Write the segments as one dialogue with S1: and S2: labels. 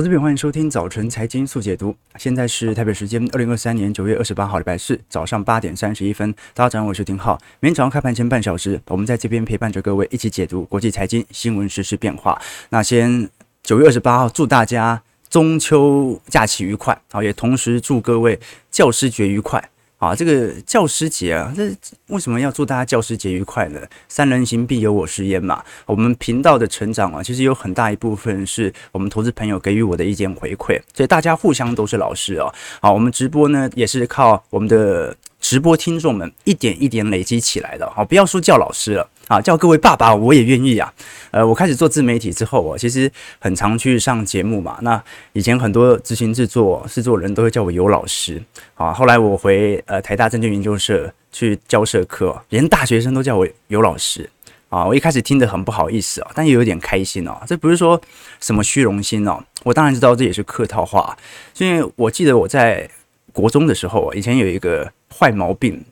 S1: 投资朋友，欢迎收听早晨财经速解读。现在是台北时间二零二三年九月二十八号，礼拜四早上八点三十一分。大家早上好，我是丁浩。每天早上开盘前半小时，我们在这边陪伴着各位一起解读国际财经新闻、时事变化。那先九月二十八号，祝大家中秋假期愉快啊！也同时祝各位教师节愉快。啊，这个教师节啊，这为什么要祝大家教师节愉快呢？三人行必有我师焉嘛。我们频道的成长啊，其实有很大一部分是我们投资朋友给予我的意见回馈，所以大家互相都是老师哦。好，我们直播呢也是靠我们的直播听众们一点一点累积起来的。好，不要说叫老师了。啊，叫各位爸爸，我也愿意啊。呃，我开始做自媒体之后，我其实很常去上节目嘛。那以前很多执行制作、制作人都会叫我尤老师。啊，后来我回呃台大证券研究社去教社课，连大学生都叫我尤老师。啊，我一开始听得很不好意思啊，但也有点开心哦。这不是说什么虚荣心哦，我当然知道这也是客套话。因为我记得我在国中的时候，以前有一个坏毛病，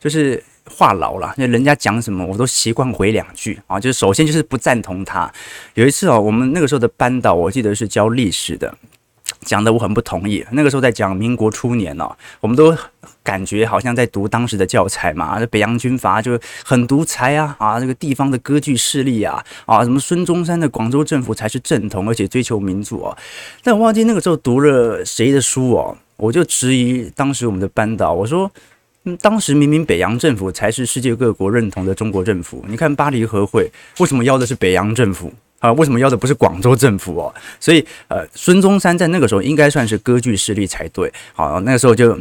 S1: 就是。话痨了，那人家讲什么我都习惯回两句啊，就是首先就是不赞同他。有一次哦，我们那个时候的班导，我记得是教历史的，讲的我很不同意。那个时候在讲民国初年哦，我们都感觉好像在读当时的教材嘛，北洋军阀就很独裁啊啊，这个地方的割据势力啊啊，什么孙中山的广州政府才是正统，而且追求民主哦。但我忘记那个时候读了谁的书哦，我就质疑当时我们的班导，我说。当时明明北洋政府才是世界各国认同的中国政府，你看巴黎和会为什么要的是北洋政府啊？为什么要的不是广州政府哦？所以呃，孙中山在那个时候应该算是割据势力才对。好，那个时候就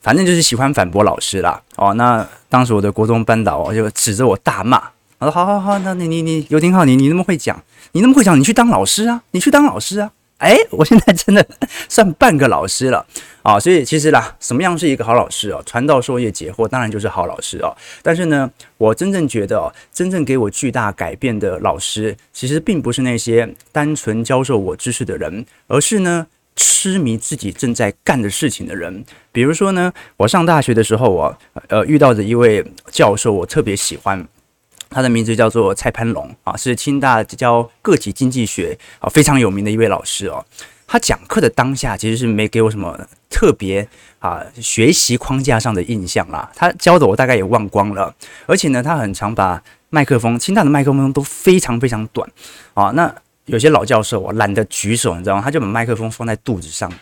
S1: 反正就是喜欢反驳老师啦。哦，那当时我的国中班导就指着我大骂，我说好好好，那你你你尤廷浩，你你那么会讲，你那么会讲，你去当老师啊，你去当老师啊。哎，我现在真的算半个老师了啊！所以其实啦，什么样是一个好老师哦？传道授业解惑，当然就是好老师哦。但是呢，我真正觉得哦，真正给我巨大改变的老师，其实并不是那些单纯教授我知识的人，而是呢，痴迷自己正在干的事情的人。比如说呢，我上大学的时候，我呃遇到的一位教授，我特别喜欢。他的名字叫做蔡潘龙啊，是清大教个体经济学啊非常有名的一位老师哦。他讲课的当下其实是没给我什么特别啊学习框架上的印象啦。他教的我大概也忘光了，而且呢，他很常把麦克风，清大的麦克风都非常非常短啊。那有些老教授我懒得举手，你知道吗？他就把麦克风放在肚子上，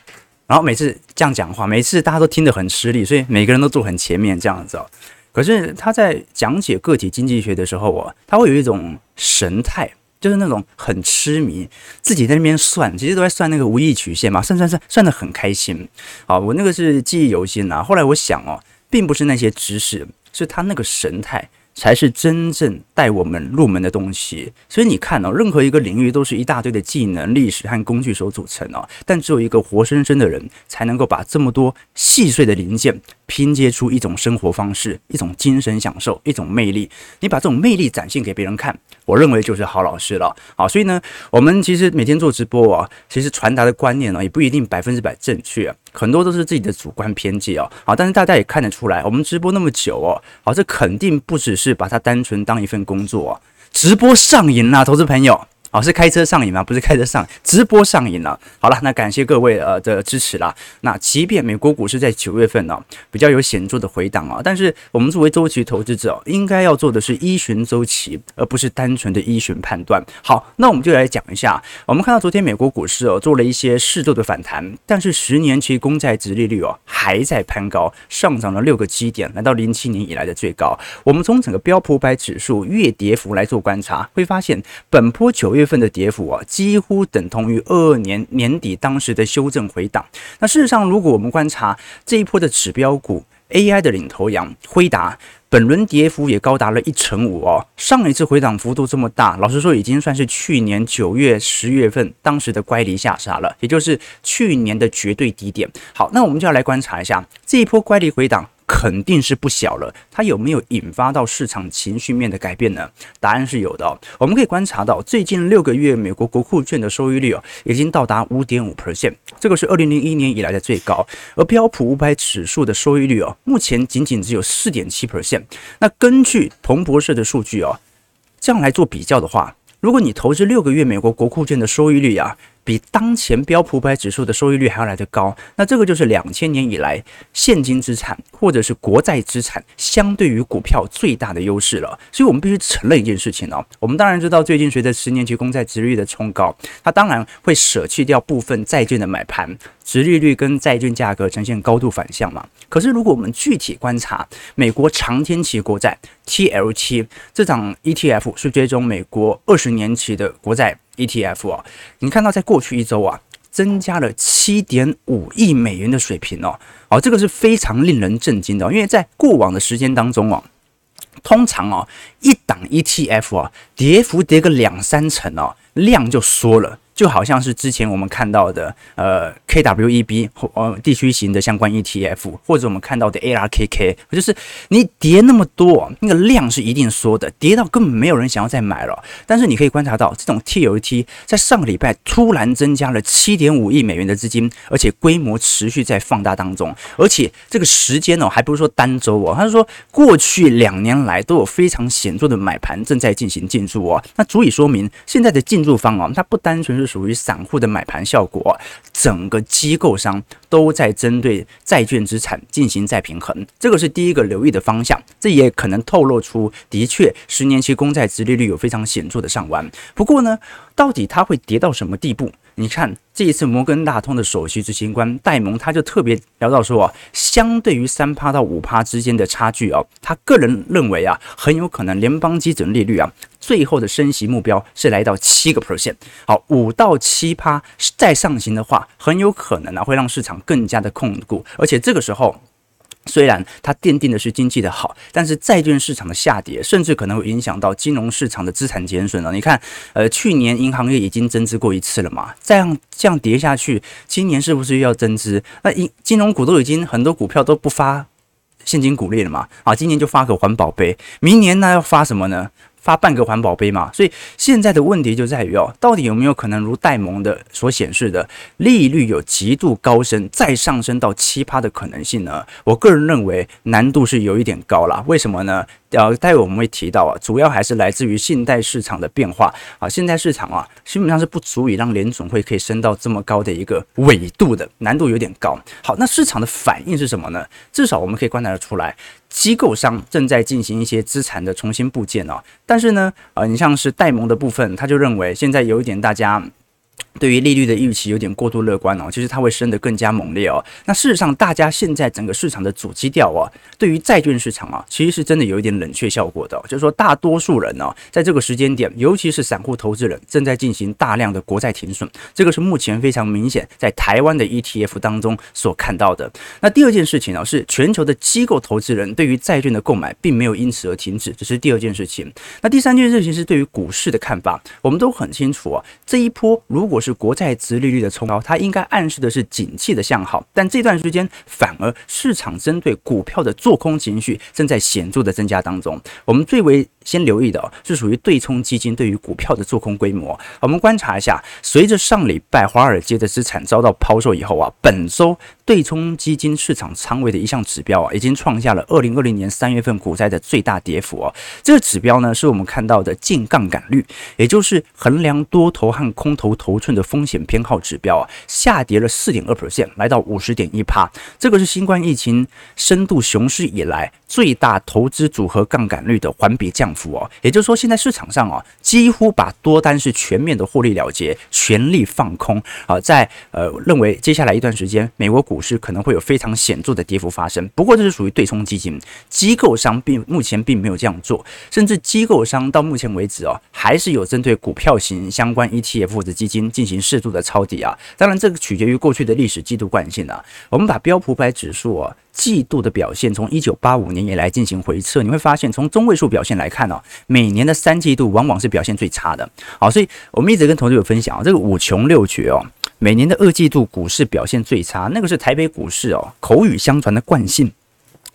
S1: 然后每次这样讲话，每次大家都听得很吃力，所以每个人都坐很前面这样子哦。可是他在讲解个体经济学的时候啊，他会有一种神态，就是那种很痴迷，自己在那边算，其实都在算那个无意曲线嘛，算算算，算的很开心。好，我那个是记忆犹新啊。后来我想哦，并不是那些知识，是他那个神态。才是真正带我们入门的东西。所以你看哦，任何一个领域都是一大堆的技能、历史和工具所组成哦。但只有一个活生生的人，才能够把这么多细碎的零件拼接出一种生活方式、一种精神享受、一种魅力。你把这种魅力展现给别人看，我认为就是好老师了。好，所以呢，我们其实每天做直播啊，其实传达的观念呢，也不一定百分之百正确。很多都是自己的主观偏见哦，好，但是大家也看得出来，我们直播那么久哦，好，这肯定不只是把它单纯当一份工作哦，直播上瘾啦，投资朋友。哦，是开车上瘾吗？不是开车上，直播上瘾了。好了，那感谢各位呃的支持啦。那即便美国股市在九月份呢、哦、比较有显著的回档啊，但是我们作为周期投资者哦，应该要做的是依循周期，而不是单纯的依循判断。好，那我们就来讲一下，我们看到昨天美国股市哦做了一些适度的反弹，但是十年期公债殖利率哦还在攀高，上涨了六个基点，来到零七年以来的最高。我们从整个标普百指数月跌幅来做观察，会发现本波九月。月份的跌幅啊，几乎等同于二二年年底当时的修正回档。那事实上，如果我们观察这一波的指标股 AI 的领头羊辉达，本轮跌幅也高达了一成五哦。上一次回档幅度这么大，老实说，已经算是去年九月、十月份当时的乖离下杀了，也就是去年的绝对低点。好，那我们就要来观察一下这一波乖离回档。肯定是不小了，它有没有引发到市场情绪面的改变呢？答案是有的。我们可以观察到，最近六个月美国国库券的收益率哦，已经到达五点五 percent，这个是二零零一年以来的最高。而标普五百指数的收益率哦，目前仅仅只有四点七 percent。那根据彭博社的数据哦，这样来做比较的话，如果你投资六个月美国国库券的收益率啊，比当前标普五百指数的收益率还要来得高。那这个就是两千年以来现金资产或者是国债资产相对于股票最大的优势了。所以我们必须承认一件事情哦，我们当然知道最近随着十年期公债殖利率的冲高，它当然会舍弃掉部分债券的买盘，殖利率跟债券价格呈现高度反向嘛。可是如果我们具体观察美国长天期国债 T L 七这档 ETF 是追踪美国二十年期的国债。ETF 啊，你看到在过去一周啊，增加了七点五亿美元的水平哦，哦，这个是非常令人震惊的，因为在过往的时间当中哦，通常哦，一档 ETF 啊，跌幅跌个两三成哦，量就缩了。就好像是之前我们看到的，呃，KWEB 或呃地区型的相关 ETF，或者我们看到的 ARKK，就是你跌那么多，那个量是一定缩的，跌到根本没有人想要再买了。但是你可以观察到，这种 T O T 在上个礼拜突然增加了七点五亿美元的资金，而且规模持续在放大当中，而且这个时间哦，还不是说单周哦，他是说过去两年来都有非常显著的买盘正在进行进驻哦，那足以说明现在的进驻方哦，它不单纯是。属于散户的买盘效果，整个机构商都在针对债券资产进行再平衡，这个是第一个留意的方向。这也可能透露出，的确十年期公债殖利率有非常显著的上弯。不过呢，到底它会跌到什么地步？你看这一次摩根大通的首席执行官戴蒙他就特别聊到说啊，相对于三趴到五趴之间的差距啊，他个人认为啊，很有可能联邦基准利率啊。最后的升息目标是来到七个 percent，好，五到七趴再上行的话，很有可能呢会让市场更加的控股，而且这个时候虽然它奠定的是经济的好，但是债券市场的下跌，甚至可能会影响到金融市场的资产减损了。你看，呃，去年银行业已经增资过一次了嘛，这样这样跌下去，今年是不是又要增资？那银金融股都已经很多股票都不发现金股利了嘛，啊，今年就发个环保杯，明年那要发什么呢？发半个环保杯嘛，所以现在的问题就在于哦，到底有没有可能如戴蒙的所显示的利率有极度高升，再上升到七趴的可能性呢？我个人认为难度是有一点高啦。为什么呢？呃，待会我们会提到啊，主要还是来自于信贷市场的变化啊，信贷市场啊，基本上是不足以让联总会可以升到这么高的一个纬度的，难度有点高。好，那市场的反应是什么呢？至少我们可以观察得出来。机构商正在进行一些资产的重新布建哦，但是呢，呃，你像是戴蒙的部分，他就认为现在有一点大家。对于利率的预期有点过度乐观哦，其实它会升得更加猛烈哦。那事实上，大家现在整个市场的主基调啊，对于债券市场啊，其实是真的有一点冷却效果的。就是说，大多数人呢，在这个时间点，尤其是散户投资人，正在进行大量的国债停损，这个是目前非常明显在台湾的 ETF 当中所看到的。那第二件事情呢，是全球的机构投资人对于债券的购买并没有因此而停止，这是第二件事情。那第三件事情是对于股市的看法，我们都很清楚啊，这一波如如果是国债殖利率的冲高，它应该暗示的是景气的向好，但这段时间反而市场针对股票的做空情绪正在显著的增加当中。我们最为先留意的是属于对冲基金对于股票的做空规模。我们观察一下，随着上礼拜华尔街的资产遭到抛售以后啊，本周对冲基金市场仓位的一项指标啊，已经创下了二零二零年三月份股灾的最大跌幅哦。这个指标呢，是我们看到的净杠杆率，也就是衡量多头和空头头寸的风险偏好指标啊，下跌了四点二 percent，来到五十点一趴。这个是新冠疫情深度熊市以来最大投资组合杠杆率的环比降幅哦。也就是说，现在市场上啊，几乎把多单是全面的获利了结，全力放空啊，在呃认为接下来一段时间美国股市可能会有非常显著的跌幅发生。不过这是属于对冲基金，机构商并目前并没有这样做，甚至机构商到目前为止哦，还是有针对股票型相关 ETF 的基金进行适度的抄底啊。当然这个取决于过去的历史季度惯性啊。我们把标普百指数啊。季度的表现，从一九八五年以来进行回测，你会发现，从中位数表现来看呢，每年的三季度往往是表现最差的。好，所以我们一直跟投资者分享啊，这个五穷六绝哦，每年的二季度股市表现最差，那个是台北股市哦口语相传的惯性。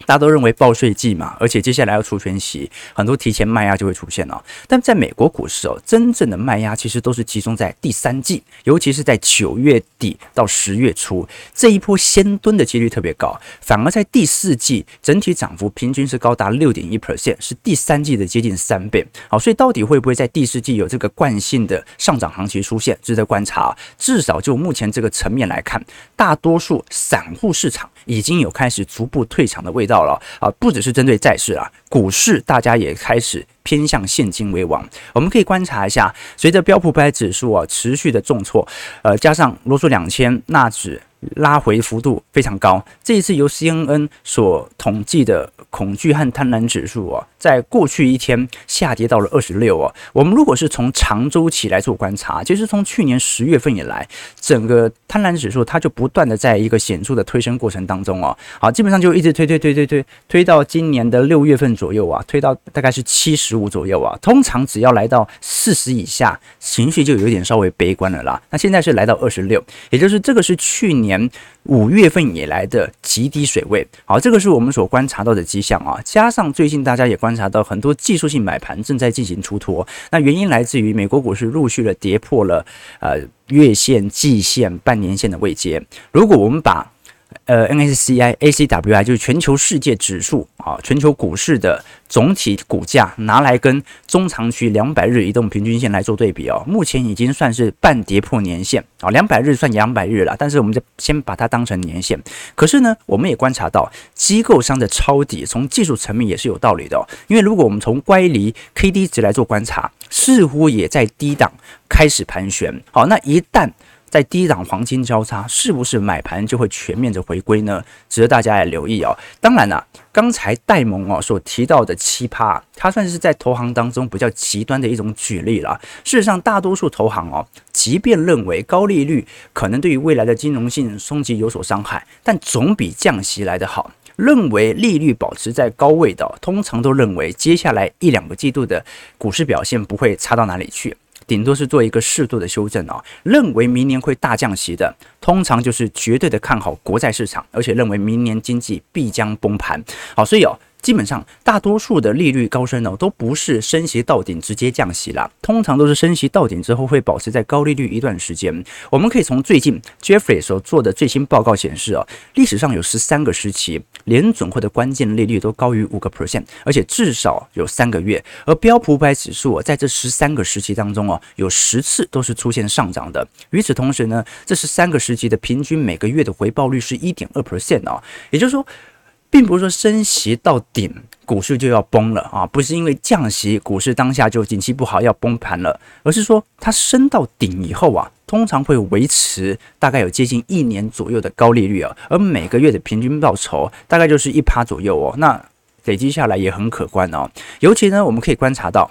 S1: 大家都认为报税季嘛，而且接下来要除权息，很多提前卖压就会出现了。但在美国股市哦，真正的卖压其实都是集中在第三季，尤其是在九月底到十月初这一波先蹲的几率特别高。反而在第四季整体涨幅平均是高达六点一 percent，是第三季的接近三倍。好，所以到底会不会在第四季有这个惯性的上涨行情出现，值得观察。至少就目前这个层面来看，大多数散户市场已经有开始逐步退场的位到了啊，不只是针对债市啊，股市大家也开始偏向现金为王。我们可以观察一下，随着标普五百指数啊持续的重挫，呃，加上罗素两千纳指拉回幅度非常高，这一次由 CNN 所统计的恐惧和贪婪指数啊。在过去一天下跌到了二十六哦。我们如果是从长周期来做观察，其实从去年十月份以来，整个贪婪指数它就不断的在一个显著的推升过程当中哦。好，基本上就一直推推推推推推到今年的六月份左右啊，推到大概是七十五左右啊。通常只要来到四十以下，情绪就有点稍微悲观了啦。那现在是来到二十六，也就是这个是去年五月份以来的极低水位。好，这个是我们所观察到的迹象啊。加上最近大家也观。察到很多技术性买盘正在进行出脱，那原因来自于美国股市陆续的跌破了呃月线、季线、半年线的位阶。如果我们把呃，N S C I A C W I 就是全球世界指数啊，全球股市的总体股价拿来跟中长期两百日移动平均线来做对比哦，目前已经算是半跌破年线啊，两百日算两百日了，但是我们就先把它当成年线。可是呢，我们也观察到机构商的抄底，从技术层面也是有道理的，因为如果我们从乖离 KD 值来做观察，似乎也在低档开始盘旋。好，那一旦在低档黄金交叉，是不是买盘就会全面的回归呢？值得大家来留意哦。当然了，刚才戴蒙哦所提到的奇葩，它算是在投行当中比较极端的一种举例了。事实上，大多数投行哦，即便认为高利率可能对于未来的金融性冲击有所伤害，但总比降息来得好。认为利率保持在高位的，通常都认为接下来一两个季度的股市表现不会差到哪里去。顶多是做一个适度的修正哦。认为明年会大降息的，通常就是绝对的看好国债市场，而且认为明年经济必将崩盘。好，所以哦。基本上，大多数的利率高升呢，都不是升息到顶直接降息啦，通常都是升息到顶之后会保持在高利率一段时间。我们可以从最近 Jeffrey 所做的最新报告显示啊，历史上有十三个时期联准会的关键利率都高于五个 percent，而且至少有三个月。而标普五百指数在这十三个时期当中哦，有十次都是出现上涨的。与此同时呢，这十三个时期的平均每个月的回报率是一点二 percent 哦，也就是说。并不是说升息到顶，股市就要崩了啊！不是因为降息，股市当下就景气不好要崩盘了，而是说它升到顶以后啊，通常会维持大概有接近一年左右的高利率啊，而每个月的平均报酬大概就是一趴左右哦，那累积下来也很可观哦。尤其呢，我们可以观察到。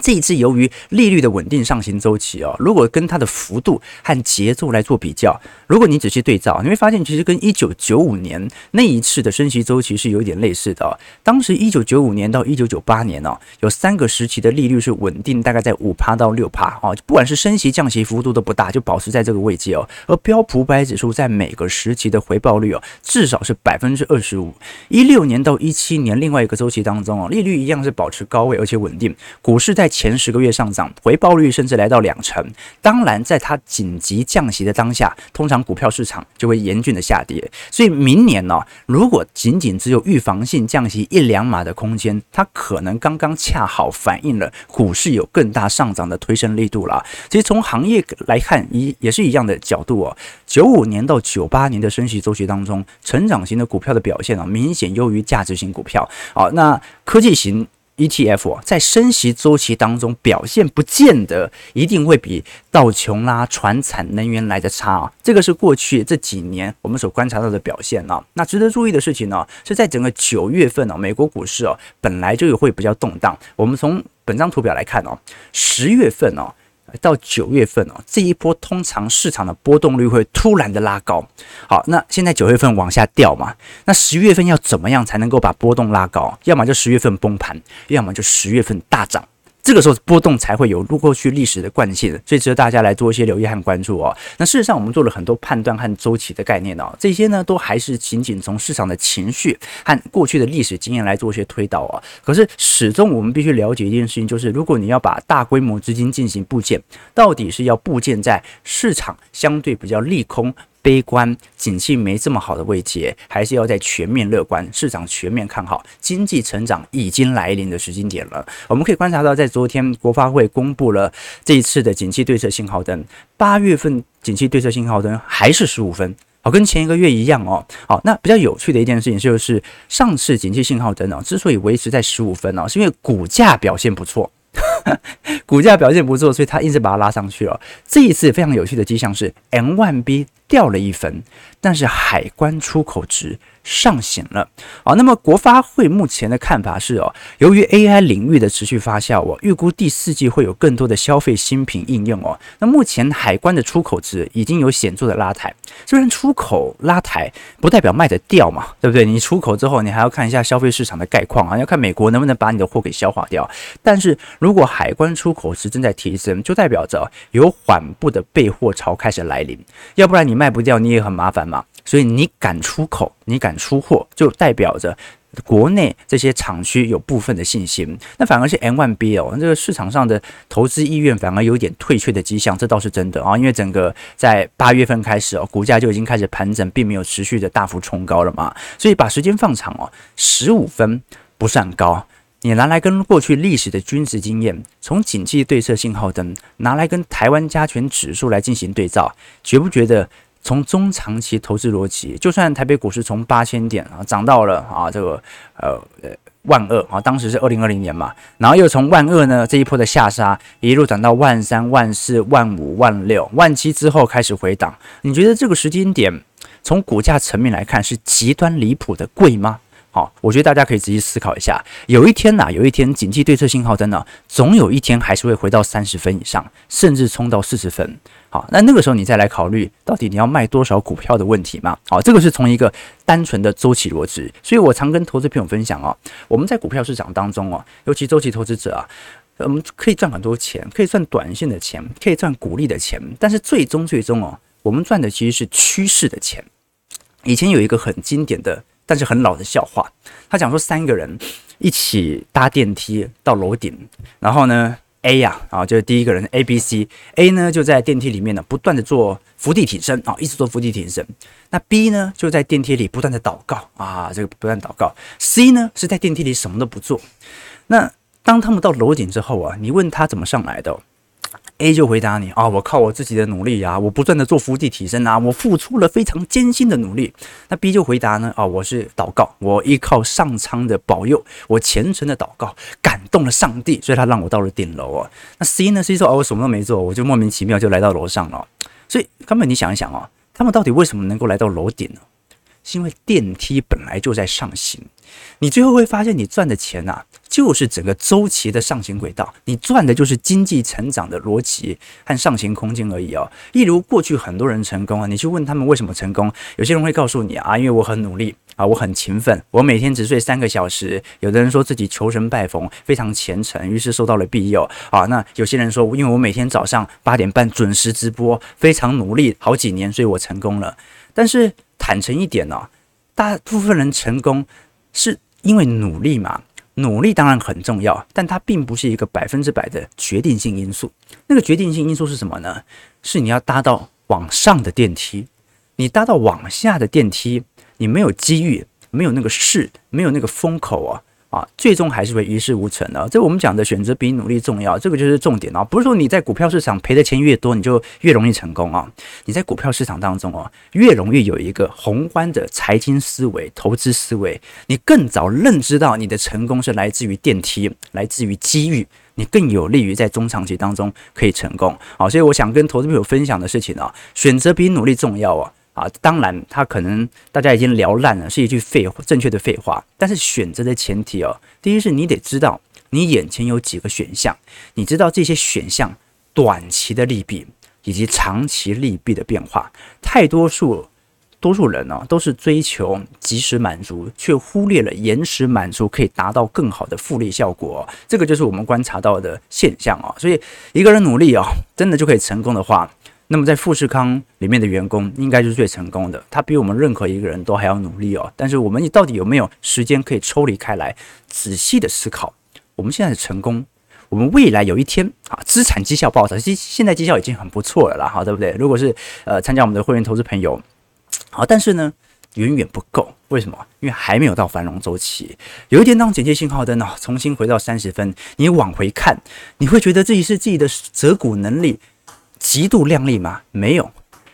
S1: 这一次由于利率的稳定上行周期哦，如果跟它的幅度和节奏来做比较，如果你仔细对照，你会发现其实跟一九九五年那一次的升息周期是有一点类似的哦。当时一九九五年到一九九八年哦，有三个时期的利率是稳定，大概在五趴到六趴哦，不管是升息降息幅度都不大，就保持在这个位置哦。而标普百指数在每个时期的回报率哦，至少是百分之二十五。一六年到一七年另外一个周期当中哦，利率一样是保持高位而且稳定，股市在。在前十个月上涨，回报率甚至来到两成。当然，在它紧急降息的当下，通常股票市场就会严峻的下跌。所以明年呢、如果仅仅只有预防性降息一两码的空间，它可能刚刚恰好反映了股市有更大上涨的推升力度了。其实从行业来看，一也是一样的角度哦。九五年到九八年的升息周期当中，成长型的股票的表现啊，明显优于价值型股票。好，那科技型。ETF 在升息周期当中表现不见得一定会比道琼啦、船产、能源来的差啊，这个是过去这几年我们所观察到的表现啊。那值得注意的事情呢，是在整个九月份哦，美国股市哦本来就有会比较动荡。我们从本张图表来看哦，十月份哦。到九月份哦，这一波通常市场的波动率会突然的拉高。好，那现在九月份往下掉嘛，那十月份要怎么样才能够把波动拉高？要么就十月份崩盘，要么就十月份大涨。这个时候波动才会有过去历史的惯性，所以值得大家来做一些留意和关注哦。那事实上，我们做了很多判断和周期的概念哦，这些呢都还是仅仅从市场的情绪和过去的历史经验来做一些推导啊。可是始终我们必须了解一件事情，就是如果你要把大规模资金进行布建，到底是要布建在市场相对比较利空，悲观，景气没这么好的位阶，还是要在全面乐观、市场全面看好、经济成长已经来临的时间点了。我们可以观察到，在昨天国发会公布了这一次的景气对策信号灯，八月份景气对策信号灯还是十五分，好，跟前一个月一样哦。好，那比较有趣的一件事情就是，上次景气信号灯呢，之所以维持在十五分呢，是因为股价表现不错。股价表现不错，所以它一直把它拉上去了。这一次非常有趣的迹象是，N1B 掉了一分，但是海关出口值上行了。好，那么国发会目前的看法是哦，由于 AI 领域的持续发酵，我预估第四季会有更多的消费新品应用哦。那目前海关的出口值已经有显著的拉抬，虽然出口拉抬不代表卖得掉嘛，对不对？你出口之后，你还要看一下消费市场的概况啊，要看美国能不能把你的货给消化掉。但是如果海关出口值正在提升，就代表着有缓步的备货潮开始来临，要不然你卖不掉，你也很麻烦嘛。所以你敢出口，你敢出货，就代表着国内这些厂区有部分的信心。那反而是 M1B 哦，这个市场上的投资意愿反而有点退却的迹象，这倒是真的啊。因为整个在八月份开始哦，股价就已经开始盘整，并没有持续的大幅冲高了嘛。所以把时间放长哦，十五分不算高，你拿来跟过去历史的均值经验，从景气对策信号灯拿来跟台湾加权指数来进行对照，觉不觉得？从中长期投资逻辑，就算台北股市从八千点啊涨到了啊这个呃呃万二啊，当时是二零二零年嘛，然后又从万二呢这一波的下杀，一路涨到万三、万四、万五、万六、万七之后开始回档，你觉得这个时间点从股价层面来看是极端离谱的贵吗？好，我觉得大家可以仔细思考一下。有一天呐、有一天，景气对策信号灯呢，总有一天还是会回到三十分以上，甚至冲到四十分。好，那那个时候你再来考虑，到底你要卖多少股票的问题嘛？好，这个是从一个单纯的周期逻辑。所以我常跟投资朋友分享哦，我们在股票市场当中哦，尤其周期投资者啊，我们可以赚很多钱，可以赚短线的钱，可以赚股利的钱，但是最终最终哦，我们赚的其实是趋势的钱。以前有一个很经典的。但是很老的笑话，他讲说三个人一起搭电梯到楼顶，然后呢，A 呀啊，就是第一个人 A、B、C，A 呢就在电梯里面呢不断的做伏地挺身啊，一直做伏地挺身。那 B 呢就在电梯里不断的祷告啊，这个不断祷告。C 呢是在电梯里什么都不做。那当他们到楼顶之后啊，你问他怎么上来的？A 就回答你啊，我靠我自己的努力啊，我不断的做福地提升啊，我付出了非常艰辛的努力。那 B 就回答呢，啊，我是祷告，我依靠上苍的保佑，我虔诚的祷告感动了上帝，所以他让我到了顶楼啊。那 C 呢，C 说哦，我什么都没做，我就莫名其妙就来到楼上了。所以根本你想一想啊，他们到底为什么能够来到楼顶呢？是因为电梯本来就在上行，你最后会发现，你赚的钱呐，就是整个周期的上行轨道，你赚的就是经济成长的逻辑和上行空间而已哦。例如过去很多人成功啊，你去问他们为什么成功，有些人会告诉你啊，因为我很努力啊，我很勤奋，我每天只睡三个小时。有的人说自己求神拜佛，非常虔诚，于是受到了庇佑啊。那有些人说，因为我每天早上八点半准时直播，非常努力好几年，所以我成功了。但是坦诚一点呢、大部分人成功是因为努力嘛，努力当然很重要，但它并不是一个百分之百的决定性因素。那个决定性因素是什么呢？是你要搭到往上的电梯，你搭到往下的电梯，你没有机遇，没有那个势，没有那个风口啊。啊，最终还是会一事无成的。这我们讲的选择比努力重要，这个就是重点啊。不是说你在股票市场赔的钱越多，你就越容易成功啊。你在股票市场当中啊，越容易有一个宏观的财经思维、投资思维，你更早认知到你的成功是来自于电梯，来自于机遇，你更有利于在中长期当中可以成功。好，所以我想跟投资朋友分享的事情啊，选择比努力重要啊。啊，当然，他可能大家已经聊烂了，是一句废话，正确的废话。但是选择的前提哦，第一是你得知道你眼前有几个选项，你知道这些选项短期的利弊以及长期利弊的变化。太多数多数人呢、都是追求即时满足，却忽略了延迟满足可以达到更好的复利效果。这个就是我们观察到的现象啊。所以一个人努力啊，真的就可以成功的话，那么在富士康里面的员工应该就是最成功的。他比我们任何一个人都还要努力哦。但是我们到底有没有时间可以抽离开来，仔细的思考？我们现在的成功，我们未来有一天啊，资产绩效报酬，其实现在绩效已经很不错了啦，哈，对不对？如果是呃参加我们的会员投资朋友。好，但是呢，远远不够。为什么？因为还没有到繁荣周期。有一天，当警戒信号灯呢重新回到三十分，你往回看，你会觉得自己是自己的择股能力极度靓丽吗？没有，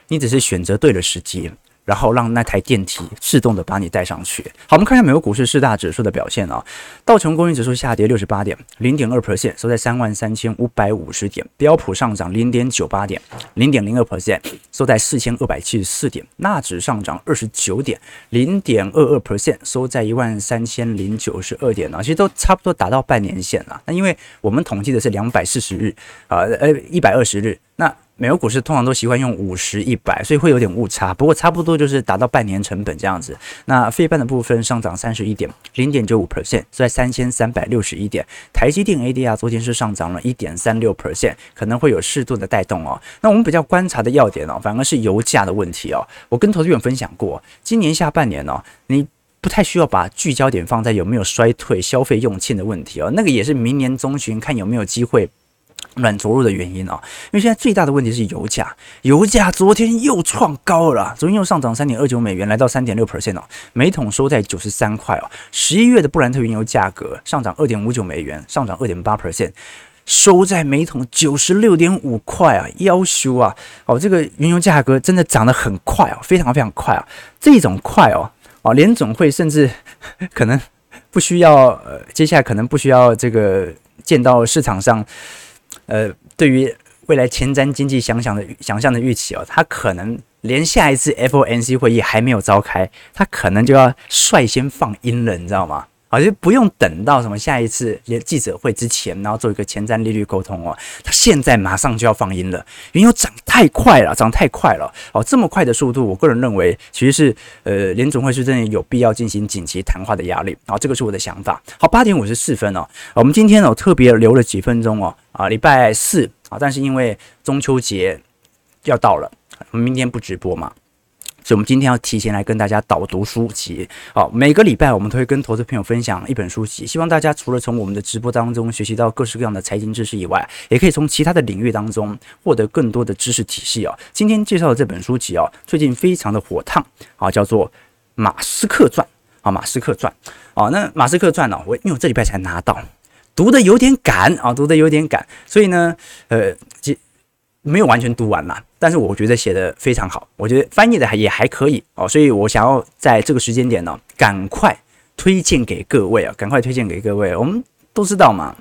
S1: 你只是选择对了时机。然后让那台电梯自动的把你带上去。好，我们看一下美国股市四大指数的表现啊。道琼工业指数下跌六十八点，零点二 percent，收在三万三千五百五十点。标普上涨零点九八点，零点零二 percent，收在四千二百七十四点。纳指上涨二十九点，零点二二 percent，收在一万三千零九十二点呢。其实都差不多达到半年线了。那因为我们统计的是两百四十日啊，呃，一百二十日。那美国股市通常都习惯用五十、一百，所以会有点误差。不过差不多就是达到半年成本这样子。那费半的部分上涨三十一点，零点九五 percent，在三千三百六十一点。台积电 ADR 昨天是上涨了一点三六 percent，可能会有适度的带动哦。那我们比较观察的要点哦，反而是油价的问题哦。我跟投资人分享过，今年下半年呢、哦，你不太需要把聚焦点放在有没有衰退、消费用罄的问题哦，那个也是明年中旬看有没有机会。软着陆的原因啊，因为现在最大的问题是油价，油价昨天又创高了，昨天又上涨三点二九美元，来到三点六 percent 哦，每桶收在九十三块哦。十一月的布兰特原油价格上涨二点五九美元，上涨二点八 percent，收在每桶九十六点五块啊，夭寿啊！哦，这个原油价格真的涨得很快哦，非常非常快啊，这种快哦，哦，联总会甚至 可能不需要，呃，接下来可能不需要这个见到市场上。呃，对于未来前瞻经济想想的想象的预期哦，他可能连下一次 FOMC 会议还没有召开，他可能就要率先放鹰了，你知道吗？啊，就不用等到什么下一次连记者会之前，然后做一个前瞻利率沟通哦。他现在马上就要放鹰了，原油涨太快了，涨太快了哦，这么快的速度，我个人认为其实是呃联总会是真的有必要进行紧急谈话的压力啊，这个是我的想法。好，八点五十四分哦，我们今天哦特别留了几分钟哦啊，礼拜四啊，但是因为中秋节要到了，我们明天不直播嘛。所以，我们今天要提前来跟大家导读书籍。好，每个礼拜我们都会跟投资朋友分享一本书籍，希望大家除了从我们的直播当中学习到各式各样的财经知识以外，也可以从其他的领域当中获得更多的知识体系哦。今天介绍的这本书籍哦，最近非常的火烫啊，叫做《马斯克传》啊，《马斯克传》啊。那《马斯克传》呢，我因为我这礼拜才拿到，读的有点赶啊，读的有点赶，所以呢，呃，没有完全读完嘛，但是我觉得写的非常好，我觉得翻译的还也还可以哦，所以我想要在这个时间点呢，赶快推荐给各位啊，赶快推荐给各位。我们都知道嘛，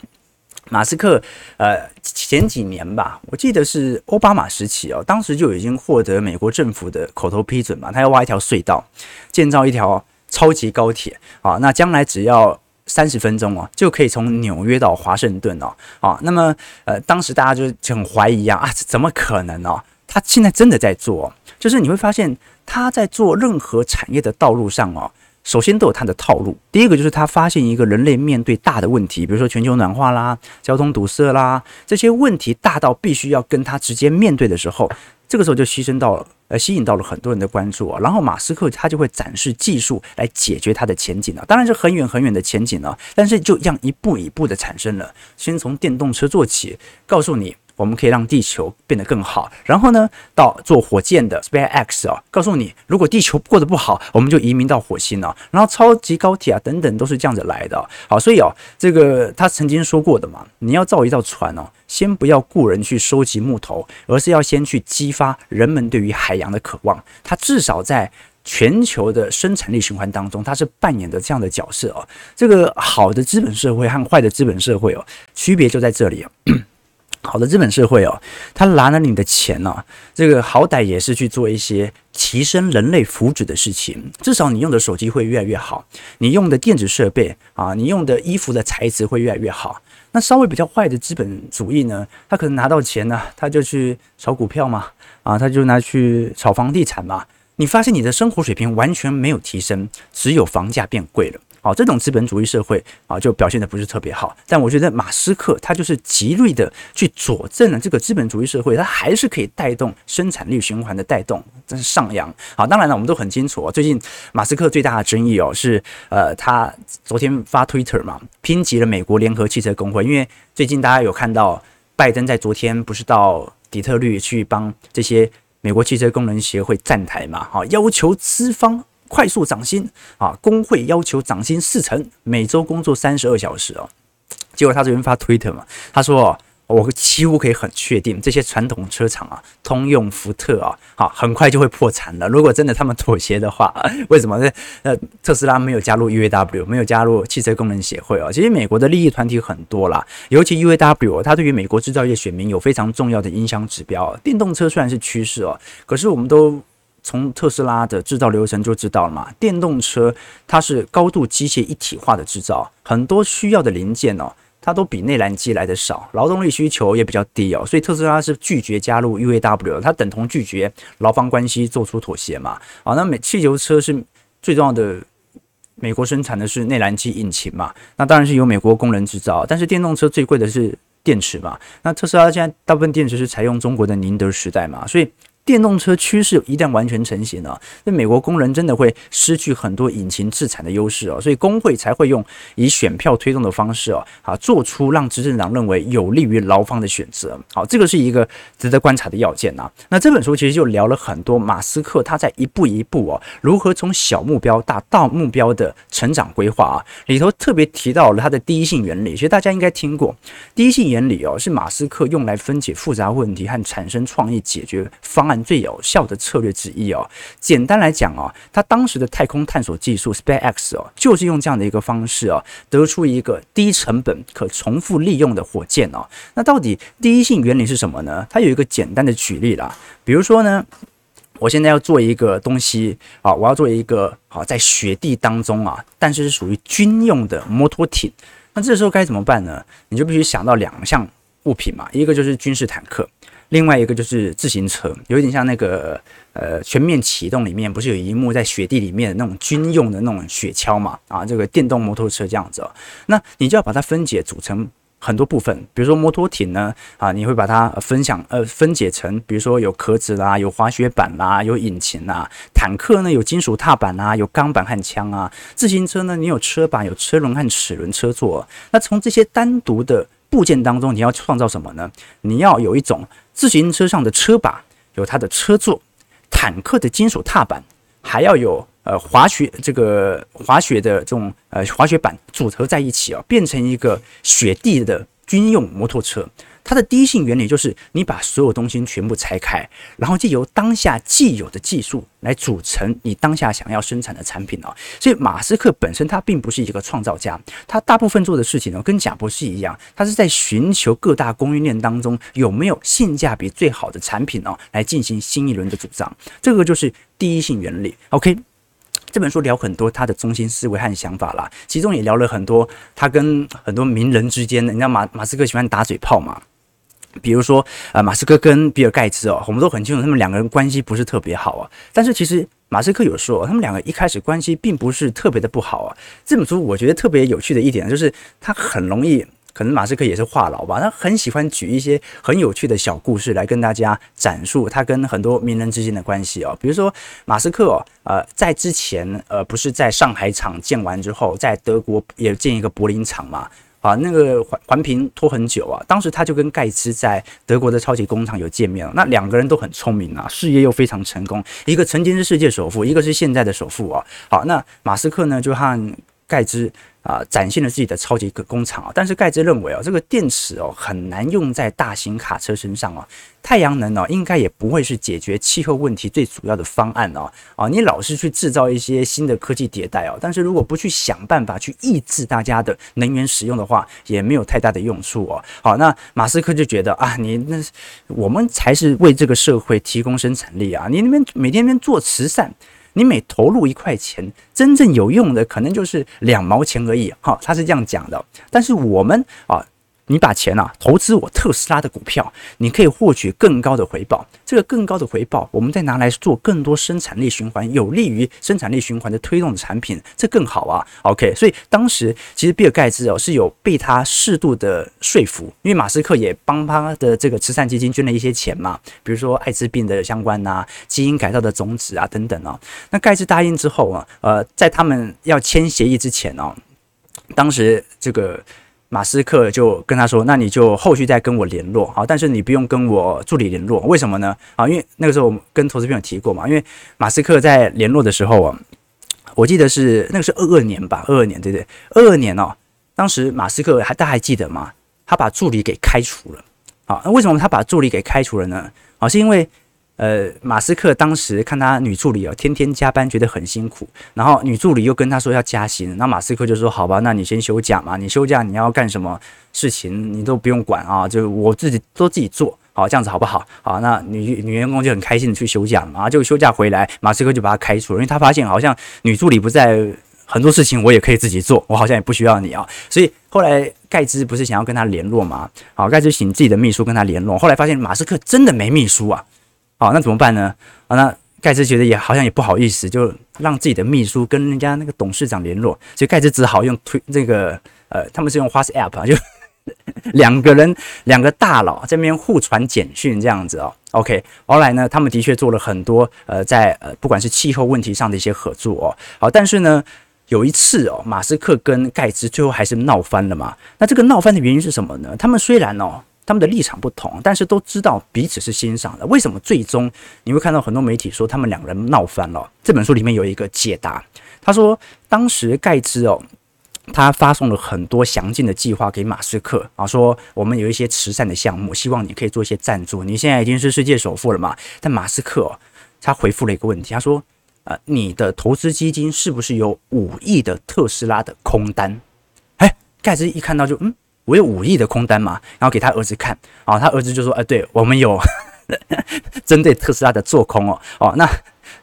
S1: 马斯克呃前几年吧，我记得是奥巴马时期哦，当时就已经获得美国政府的口头批准嘛，他要挖一条隧道，建造一条超级高铁啊，那将来只要。三十分钟哦，就可以从纽约到华盛顿哦，啊，那么呃，当时大家就就很怀疑啊，啊，怎么可能哦？他现在真的在做，就是你会发现他在做任何产业的道路上哦，首先都有他的套路。第一个就是他发现一个人类面对大的问题，比如说全球暖化啦、交通堵塞啦，这些问题大到必须要跟他直接面对的时候。这个时候就牺牲到了，呃，吸引到了很多人的关注啊。然后马斯克他就会展示技术来解决他的前景啊，当然是很远很远的前景啊，但是就这样一步一步的产生了。先从电动车做起，告诉你。我们可以让地球变得更好，然后呢，到做火箭的 SpaceX 啊，告诉你，如果地球过得不好，我们就移民到火星了。然后超级高铁啊，等等都是这样子来的。好，所以哦，这个他曾经说过的嘛，你要造一艘船哦，先不要雇人去收集木头，而是要先去激发人们对于海洋的渴望。他至少在全球的生产力循环当中，他是扮演的这样的角色哦。这个好的资本社会和坏的资本社会哦，区别就在这里啊。好的资本社会哦，他拿了你的钱呢、这个好歹也是去做一些提升人类福祉的事情。至少你用的手机会越来越好，你用的电子设备啊，你用的衣服的材质会越来越好。那稍微比较坏的资本主义呢，他可能拿到钱呢，他就去炒股票嘛，啊，他就拿去炒房地产嘛。你发现你的生活水平完全没有提升，只有房价变贵了。好，这种资本主义社会啊，就表现得不是特别好。但我觉得马斯克他就是极力的去佐证了这个资本主义社会，它还是可以带动生产力循环的带动，这是上扬。好，当然了，我们都很清楚啊，最近马斯克最大的争议哦，是呃，他昨天发 Twitter 嘛，抨击了美国联合汽车工会，因为最近大家有看到拜登在昨天不是到底特律去帮这些美国汽车工人协会站台嘛，好，要求资方。快速涨薪啊！工会要求涨薪四成，每周工作三十二小时哦。结果他这边发推特嘛，他说：“我几乎可以很确定，这些传统车厂啊，通用、福特啊，好，很快就会破产了。如果真的他们妥协的话，为什么呢？呃，特斯拉没有加入 UAW，没有加入汽车工人协会啊。其实美国的利益团体很多啦，尤其 UAW，它对于美国制造业选民有非常重要的影响指标。电动车虽然是趋势哦，可是我们都。从特斯拉的制造流程就知道了嘛，电动车它是高度机械一体化的制造，很多需要的零件哦，它都比内燃机来的少，劳动力需求也比较低哦，所以特斯拉是拒绝加入 UAW，它等同拒绝劳方关系做出妥协嘛。啊，那美汽油车是最重要的，美国生产的是内燃机引擎嘛，那当然是由美国工人制造，但是电动车最贵的是电池嘛，那特斯拉现在大部分电池是采用中国的宁德时代嘛，所以。电动车趋势一旦完全成型啊，那美国工人真的会失去很多引擎制产的优势哦，所以工会才会用以选票推动的方式哦，啊，做出让执政党认为有利于劳方的选择。好，这个是一个值得观察的要件呐。那这本书其实就聊了很多马斯克他在一步一步哦，如何从小目标达到目标的成长规划啊，里头特别提到了他的第一性原理，其实大家应该听过。第一性原理哦，是马斯克用来分解复杂问题和产生创意解决方案。最有效的策略之一哦，简单来讲哦，他当时的太空探索技术 SpaceX 哦，就是用这样的一个方式哦，得出一个低成本可重复利用的火箭哦。那到底第一性原理是什么呢？它有一个简单的举例啦，比如说呢，我现在要做一个东西啊，我要做一个好在雪地当中啊，但是是属于军用的摩托艇。那这时候该怎么办呢？你就必须想到两项物品嘛，一个就是军事坦克。另外一个就是自行车，有点像那个呃全面启动里面不是有一幕在雪地里面那种军用的那种雪橇嘛？啊，这个电动摩托车这样子，那你就要把它分解组成很多部分，比如说摩托艇呢，啊，你会把它分享呃分解成，比如说有壳子啦，有滑雪板啦，有引擎啦；坦克呢有金属踏板啊，有钢板和枪啊；自行车呢你有车把，有车轮和齿轮车座。那从这些单独的部件当中，你要创造什么呢？你要有一种。自行车上的车把有它的车座，坦克的金属踏板，还要有呃滑雪这个滑雪的这种呃滑雪板组合在一起啊，变成一个雪地的军用摩托车。它的第一性原理就是，你把所有东西全部拆开，然后借由当下既有的技术来组成你当下想要生产的产品哦。所以马斯克本身他并不是一个创造家，他大部分做的事情呢，跟贾博士一样，他是在寻求各大供应链当中有没有性价比最好的产品哦，来进行新一轮的主张。这个就是第一性原理。OK，这本书聊很多他的中心思维和想法啦，其中也聊了很多他跟很多名人之间的，你知道马马斯克喜欢打嘴炮嘛？比如说，呃，马斯克跟比尔盖茨哦，我们都很清楚，他们两个人关系不是特别好啊。但是其实马斯克有说，他们两个一开始关系并不是特别的不好啊。这本书我觉得特别有趣的一点就是，他很容易，可能马斯克也是话痨吧，他很喜欢举一些很有趣的小故事来跟大家展述他跟很多名人之间的关系哦。比如说，马斯克哦，呃，在之前，呃，不是在上海厂建完之后，在德国也建一个柏林厂嘛。把，那个环环评拖很久啊，当时他就跟盖茨在德国的超级工厂有见面了。那两个人都很聪明啊，事业又非常成功，一个曾经是世界首富，一个是现在的首富啊。好，那马斯克呢就和盖茨。啊，展现了自己的超级工厂啊！但是盖茨认为啊，这个电池哦很难用在大型卡车身上啊，太阳能哦应该也不会是解决气候问题最主要的方案哦。啊，你老是去制造一些新的科技迭代哦，但是如果不去想办法去抑制大家的能源使用的话，也没有太大的用处哦。好，那马斯克就觉得啊，你那我们才是为这个社会提供生产力啊，你那边每天那边做慈善。你每投入一块钱，真正有用的可能就是两毛钱而已，哈，他是这样讲的。但是我们啊，你把钱啊投资我特斯拉的股票，你可以获取更高的回报。这个更高的回报，我们再拿来做更多生产力循环，有利于生产力循环的推动的产品，这更好啊。OK，所以当时其实比尔盖茨哦是有被他适度的说服，因为马斯克也帮他的这个慈善基金捐了一些钱嘛，比如说艾滋病的相关啊、基因改造的种子啊等等啊。那盖茨答应之后啊，呃，在他们要签协议之前哦，当时这个。马斯克就跟他说：“那你就后续再跟我联络啊，但是你不用跟我助理联络，为什么呢？啊，因为那个时候我跟投资朋友提过嘛，因为马斯克在联络的时候啊，我记得是那个是二二年吧，二二年对不对？二二年哦，当时马斯克还大家还记得吗？他把助理给开除了。啊，那为什么他把助理给开除了呢？啊，是因为。”呃，马斯克当时看他女助理哦，天天加班，觉得很辛苦。然后女助理又跟他说要加薪，那马斯克就说：“好吧，那你先休假嘛，你休假你要干什么事情你都不用管啊，就我自己都自己做，好，这样子好不好？好，那女女员工就很开心的去休假嘛，就休假回来，马斯克就把他开除了，因为他发现好像女助理不在，很多事情我也可以自己做，我好像也不需要你啊。所以后来盖茨不是想要跟他联络嘛？好，盖茨请自己的秘书跟他联络，后来发现马斯克真的没秘书啊。好，那怎么办呢？啊，那盖茨觉得也好像也不好意思，就让自己的秘书跟人家那个董事长联络，所以盖茨只好用推这个呃，他们是用 WhatsApp 啊，就两个人两个大佬这边互传简讯这样子哦。OK，后来呢，他们的确做了很多呃，在呃不管是气候问题上的一些合作哦。好，但是呢，有一次哦，马斯克跟盖茨最后还是闹翻了嘛。那这个闹翻的原因是什么呢？他们虽然哦。他们的立场不同，但是都知道彼此是欣赏的。为什么最终你会看到很多媒体说他们两个人闹翻了？这本书里面有一个解答，他说当时盖茨哦，他发送了很多详尽的计划给马斯克啊，说我们有一些慈善的项目，希望你可以做一些赞助。你现在已经是世界首富了嘛？但马斯克哦，他回复了一个问题，他说：呃，你的投资基金是不是有五亿的特斯拉的空单？哎，盖茨一看到就嗯。我有五亿的空单嘛，然后给他儿子看，啊，他儿子就说，哎，对我们有 针对特斯拉的做空哦，哦，那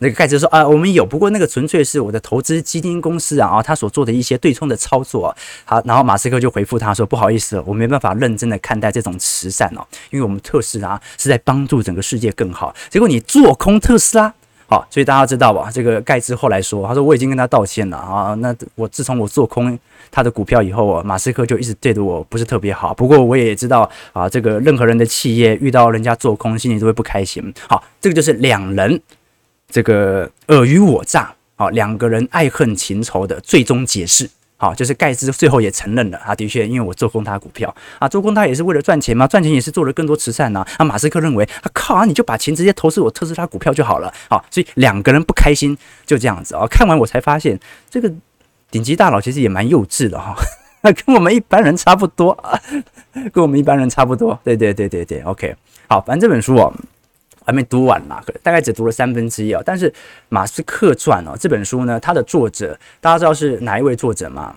S1: 那个盖茨说，啊，我们有，不过那个纯粹是我的投资基金公司啊，啊，他所做的一些对冲的操作，好，然后马斯克就回复他说，不好意思，我没办法认真的看待这种慈善哦，因为我们特斯拉是在帮助整个世界更好，结果你做空特斯拉。好，所以大家知道吧？这个盖茨后来说，他说我已经跟他道歉了啊。那我自从我做空他的股票以后啊，马斯克就一直对着我不是特别好。不过我也知道啊，这个任何人的企业遇到人家做空，心里都会不开心。好，这个就是两人这个尔虞我诈，好，两个人爱恨情仇的最终解释。好，就是盖茨最后也承认了，啊，的确，因为我做空他股票啊，做空他也是为了赚钱嘛，赚钱也是做了更多慈善呐。啊，马斯克认为，啊靠啊，你就把钱直接投资我特斯拉股票就好了。好，所以两个人不开心，就这样子啊。看完我才发现，这个顶级大佬其实也蛮幼稚的哈，跟我们一般人差不多，跟我们一般人差不多。对对对对对，OK。好，反正这本书哦。还没读完嘛，大概只读了三分之一啊。但是《马斯克传》哦，这本书呢，它的作者大家知道是哪一位作者吗？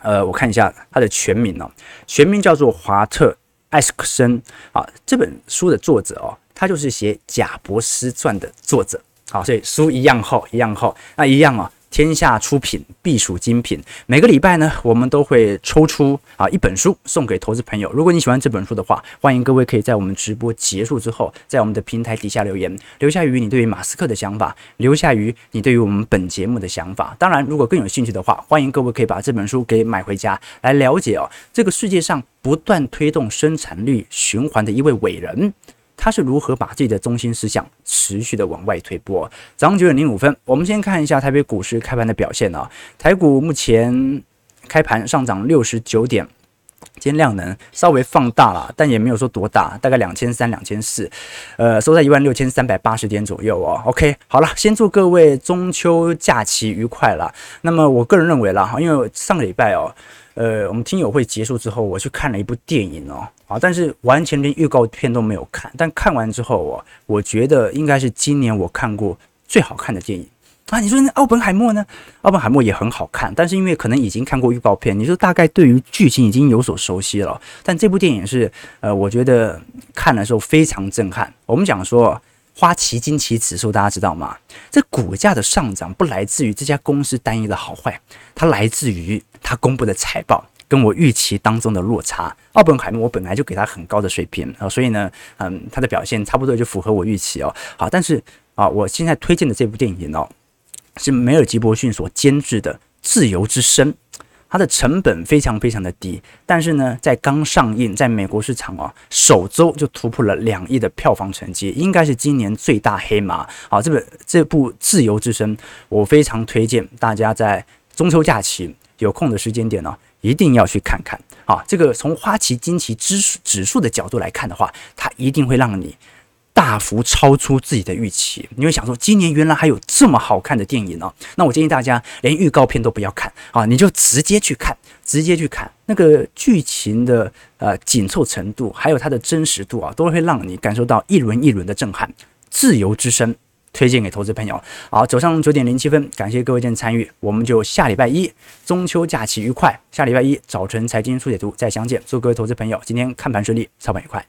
S1: 呃，我看一下他的全名哦，全名叫做华特·艾斯克森啊。这本书的作者哦，他就是写《贾伯斯传》的作者。好，所以书一样厚，一样厚，那一样啊。天下出品，必属精品。每个礼拜呢，我们都会抽出啊一本书送给投资朋友。如果你喜欢这本书的话，欢迎各位可以在我们直播结束之后，在我们的平台底下留言，留下于你对于马斯克的想法，留下于你对于我们本节目的想法。当然，如果更有兴趣的话，欢迎各位可以把这本书给买回家来了解哦。这个世界上不断推动生产力循环的一位伟人。他是如何把自己的中心思想持续的往外推播？早上九点零五分，我们先看一下台北股市开盘的表现啊。台股目前开盘上涨六十九点，今天量能稍微放大了，但也没有说多大，大概两千三、两千四，呃，收在一万六千三百八十点左右哦。OK，好了，先祝各位中秋假期愉快了。那么我个人认为啦，哈，因为上个礼拜哦。呃，我们听友会结束之后，我去看了一部电影哦，啊，但是完全连预告片都没有看。但看完之后，我我觉得应该是今年我看过最好看的电影啊。你说那奥本海默呢？奥本海默也很好看，但是因为可能已经看过预告片，你说大概对于剧情已经有所熟悉了。但这部电影是，呃，我觉得看的时候非常震撼。我们讲说。花旗金旗指数，大家知道吗？这股价的上涨不来自于这家公司单一的好坏，它来自于它公布的财报。跟我预期当中的落差。奥本海默我本来就给他很高的水平啊，所以呢，嗯，他的表现差不多就符合我预期哦。好，但是啊，我现在推荐的这部电影哦，是梅尔吉伯逊所监制的《自由之声》。它的成本非常非常的低，但是呢，在刚上映，在美国市场啊，首周就突破了两亿的票房成绩，应该是今年最大黑马。好，这本这部《自由之声》，我非常推荐大家在中秋假期有空的时间点呢、一定要去看看。好，这个从花旗惊奇指数指数的角度来看的话，它一定会让你。大幅超出自己的预期，你会想说，今年原来还有这么好看的电影呢？那我建议大家连预告片都不要看啊，你就直接去看，直接去看那个剧情的呃紧凑程度，还有它的真实度啊，都会让你感受到一轮一轮的震撼。自由之声推荐给投资朋友。好，早上九点零七分，感谢各位的参与，我们就下礼拜一中秋假期愉快，下礼拜一早晨财经速解读再相见，祝各位投资朋友今天看盘顺利，操盘愉快。